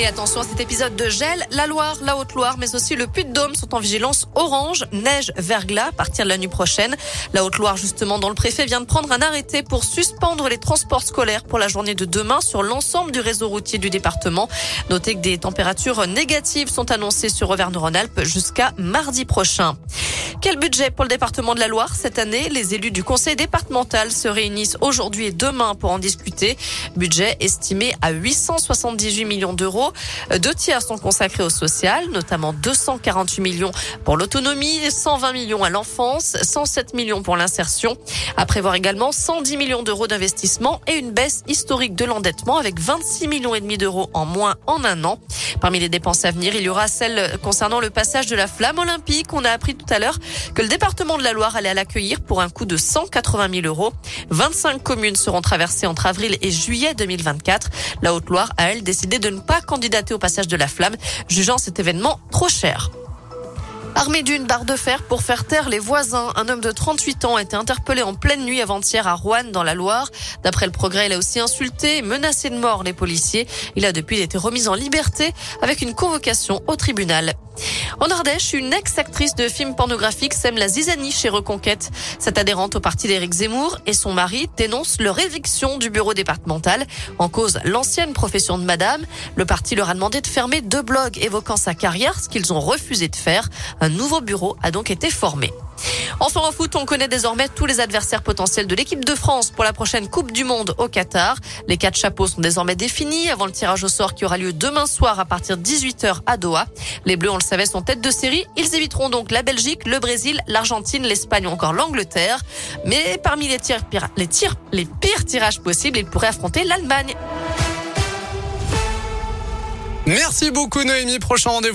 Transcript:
Et attention à cet épisode de gel. La Loire, la Haute-Loire, mais aussi le Puy-de-Dôme sont en vigilance orange, neige, verglas à partir de la nuit prochaine. La Haute-Loire, justement, dont le préfet vient de prendre un arrêté pour suspendre les transports scolaires pour la journée de demain sur l'ensemble du réseau routier du département. Notez que des températures négatives sont annoncées sur Auvergne-Rhône-Alpes jusqu'à mardi prochain. Quel budget pour le département de la Loire cette année? Les élus du conseil départemental se réunissent aujourd'hui et demain pour en discuter. Budget estimé à 878 millions d'euros. Deux tiers sont consacrés au social, notamment 248 millions pour l'autonomie, 120 millions à l'enfance, 107 millions pour l'insertion. À prévoir également 110 millions d'euros d'investissement et une baisse historique de l'endettement avec 26 millions et demi d'euros en moins en un an. Parmi les dépenses à venir, il y aura celle concernant le passage de la flamme olympique. On a appris tout à l'heure que le département de la Loire allait l'accueillir pour un coût de 180 000 euros. 25 communes seront traversées entre avril et juillet 2024. La Haute-Loire a, elle, décidé de ne pas candidater au passage de la flamme, jugeant cet événement trop cher. Armé d'une barre de fer pour faire taire les voisins, un homme de 38 ans a été interpellé en pleine nuit avant-hier à Rouen dans la Loire. D'après le progrès, il a aussi insulté et menacé de mort les policiers. Il a depuis été remis en liberté avec une convocation au tribunal. En Ardèche, une ex-actrice de films pornographiques sème la zizanie chez Reconquête. Cette adhérente au parti d'Éric Zemmour et son mari dénoncent leur éviction du bureau départemental. En cause, l'ancienne profession de madame. Le parti leur a demandé de fermer deux blogs évoquant sa carrière, ce qu'ils ont refusé de faire. Un nouveau bureau a donc été formé. Enfin en foot, on connaît désormais tous les adversaires potentiels de l'équipe de France pour la prochaine Coupe du Monde au Qatar. Les quatre chapeaux sont désormais définis avant le tirage au sort qui aura lieu demain soir à partir de 18h à Doha. Les Bleus, on le savait, sont tête de série. Ils éviteront donc la Belgique, le Brésil, l'Argentine, l'Espagne ou encore l'Angleterre. Mais parmi les les pires tirages possibles, ils pourraient affronter l'Allemagne. Merci beaucoup Noémie. Prochain rendez-vous.